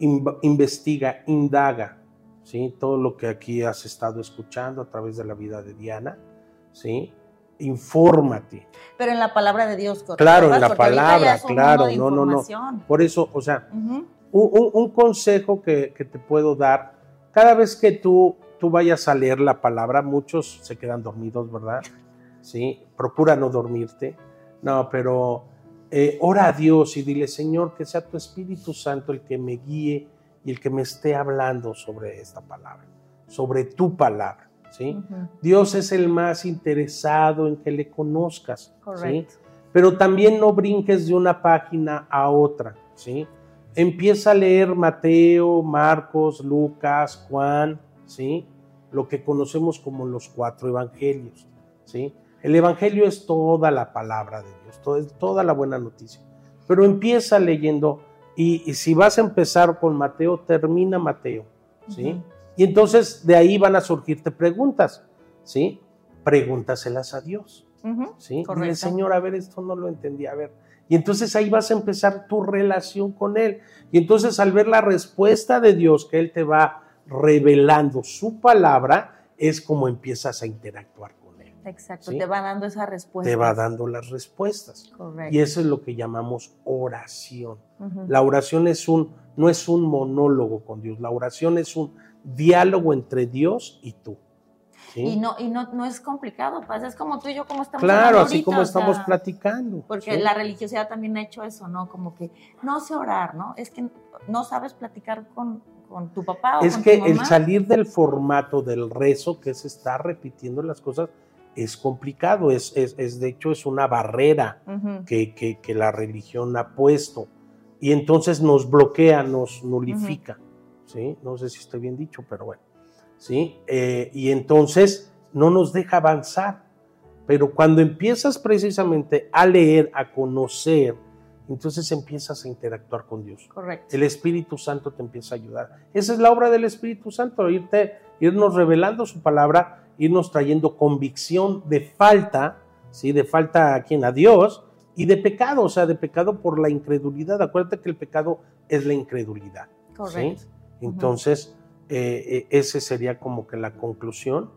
inv- investiga, indaga, ¿sí? Todo lo que aquí has estado escuchando a través de la vida de Diana, ¿sí? Infórmate. Pero en la palabra de Dios, ¿correcto? Claro, en la Porque palabra, claro, no, no, no. Por eso, o sea, un- un consejo que, que te puedo dar, cada vez que tú, tú vayas a leer la palabra, muchos se quedan dormidos, ¿verdad? Sí, procura no dormirte. No, pero eh, ora a Dios y dile, Señor, que sea tu Espíritu Santo el que me guíe y el que me esté hablando sobre esta palabra, sobre tu palabra, ¿sí? Dios es el más interesado en que le conozcas, ¿sí? Pero también no brinques de una página a otra, ¿sí? Empieza a leer Mateo, Marcos, Lucas, Juan, ¿sí? Lo que conocemos como los cuatro evangelios, ¿sí? El evangelio es toda la palabra de Dios, todo- es toda la buena noticia. Pero empieza leyendo y, y si vas a empezar con Mateo, termina Mateo, ¿sí? Y entonces de ahí van a surgirte preguntas, ¿sí? Pregúntaselas a Dios. ¿sí? Correcto. Señor, a ver, esto no lo entendí, a ver. Y entonces ahí vas a empezar tu relación con Él. Y entonces al ver la respuesta de Dios que Él te va revelando su palabra, es como empiezas a interactuar con. Exacto, ¿sí? te va dando esa respuesta. Te va dando las respuestas. Correcto. Y eso es lo que llamamos oración. La oración es un, no es un monólogo con Dios, la oración es un diálogo entre Dios y tú. ¿sí? Y no, y no, no es complicado, pues es como tú y yo como estamos claro, así ahorita, como estamos sea, platicando. Porque ¿sí? la religiosidad también ha hecho eso, ¿no? Como que no sé orar, ¿no? Es que no sabes platicar con, con tu papá o es con que tu el salir del formato del rezo, que es estar repitiendo las cosas, es complicado, es, es, es- de hecho es una barrera que, que- que la religión ha puesto y entonces nos bloquea, nos nulifica, ¿sí? No sé si estoy bien dicho, pero bueno, ¿sí? Eh, y entonces no nos deja avanzar, pero cuando empiezas precisamente a leer, a conocer, entonces empiezas a interactuar con Dios. Correcto. El Espíritu Santo te empieza a ayudar. Esa es la obra del Espíritu Santo, irte, irnos revelando su palabra, irnos trayendo convicción de falta, ¿sí? De falta a quien, a Dios, y de pecado, o sea, de pecado por la incredulidad. Acuérdate que el pecado es la incredulidad. ¿sí? Correcto. Entonces, eh, ese sería como que la conclusión.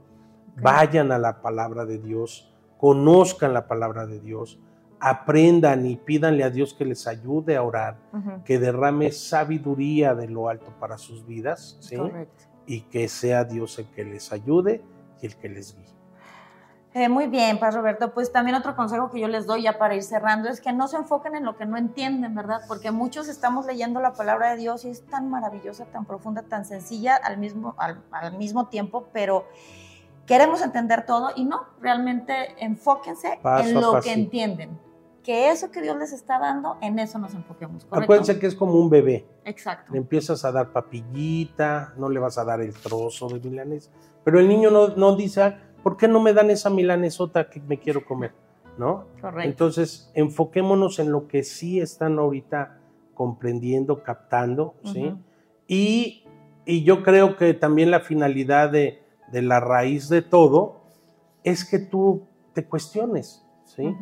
Vayan a la palabra de Dios, conozcan la palabra de Dios, aprendan y pídanle a Dios que les ayude a orar que derrame sabiduría de lo alto para sus vidas, ¿sí? Correcto. Y que sea Dios el que les ayude y el que les guíe. Eh, muy bien, Paz Roberto. Pues también otro consejo que yo les doy ya para ir cerrando es que no se enfoquen en lo que no entienden, ¿verdad? Porque muchos estamos leyendo la palabra de Dios y es tan maravillosa, tan profunda, tan sencilla al mismo, al, al mismo tiempo, pero queremos entender todo y no, realmente enfóquense Paso en lo que entienden. Que eso que Dios les está dando, en eso nos enfoquemos. ¿correcto? Acuérdense que es como un bebé. Exacto. Le empiezas a dar papillita, no le vas a dar el trozo de milanesa. Pero el niño no, no dice, "Ah, ¿por qué no me dan esa milanesota que me quiero comer? ¿No? Correcto. Entonces, enfoquémonos en lo que sí están ahorita comprendiendo, captando, ¿sí? Y, y yo creo que también la finalidad de, de la raíz de todo es que tú te cuestiones, ¿sí?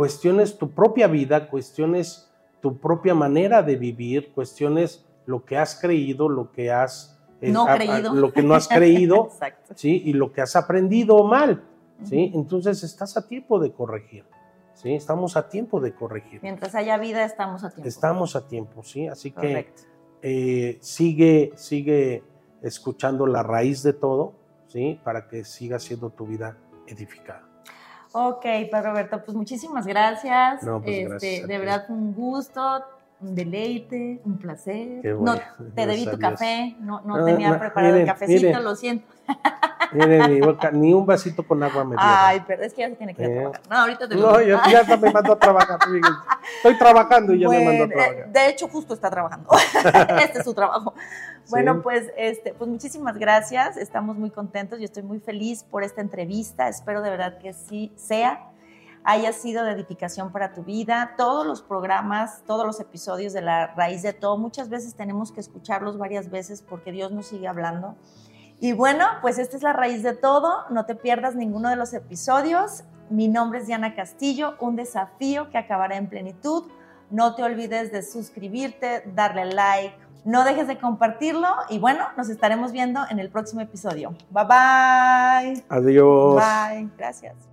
Cuestiones tu propia vida, cuestiones tu propia manera de vivir, cuestiones lo que has creído, lo que has... eh, No a- a- creído. lo que no has creído. ¿sí? Y lo que has aprendido mal, ¿sí? Entonces estás a tiempo de corregir, ¿sí? Estamos a tiempo de corregir. Mientras haya vida, estamos a tiempo. Estamos a tiempo, ¿sí? Así que eh, sigue, sigue escuchando la raíz de todo, ¿sí? Para que siga siendo tu vida edificada. Ok, pues Roberto, pues muchísimas gracias. No, pues, Este, gracias de verdad fue un gusto, un deleite, un placer. Qué no bueno, te debí tu café, no, no Ah, tenía preparado el cafecito, lo siento. Ni, boca, ni un vasito con agua me dio. Ay, pero es que ya se tiene que ir a trabajar. No, ahorita te No, ya, ya hasta me mandó a trabajar. Estoy trabajando y ya me mandó a Bueno, trabajar. de hecho, justo está trabajando. este es su trabajo. Bueno, Sí. pues, este, pues muchísimas gracias. Estamos muy contentos. Yo estoy muy feliz por esta entrevista. Espero de verdad que sí sea, haya sido de edificación para tu vida. Todos los programas, todos los episodios de La Raíz de Todo, muchas veces tenemos que escucharlos varias veces porque Dios nos sigue hablando. Y bueno, pues esta es la raíz de todo. No te pierdas ninguno de los episodios. Mi nombre es Diana Castillo, un desafío que acabará en plenitud. No te olvides de suscribirte, darle like, no dejes de compartirlo y bueno, nos estaremos viendo en el próximo episodio. Bye bye. Adiós. Bye. Gracias.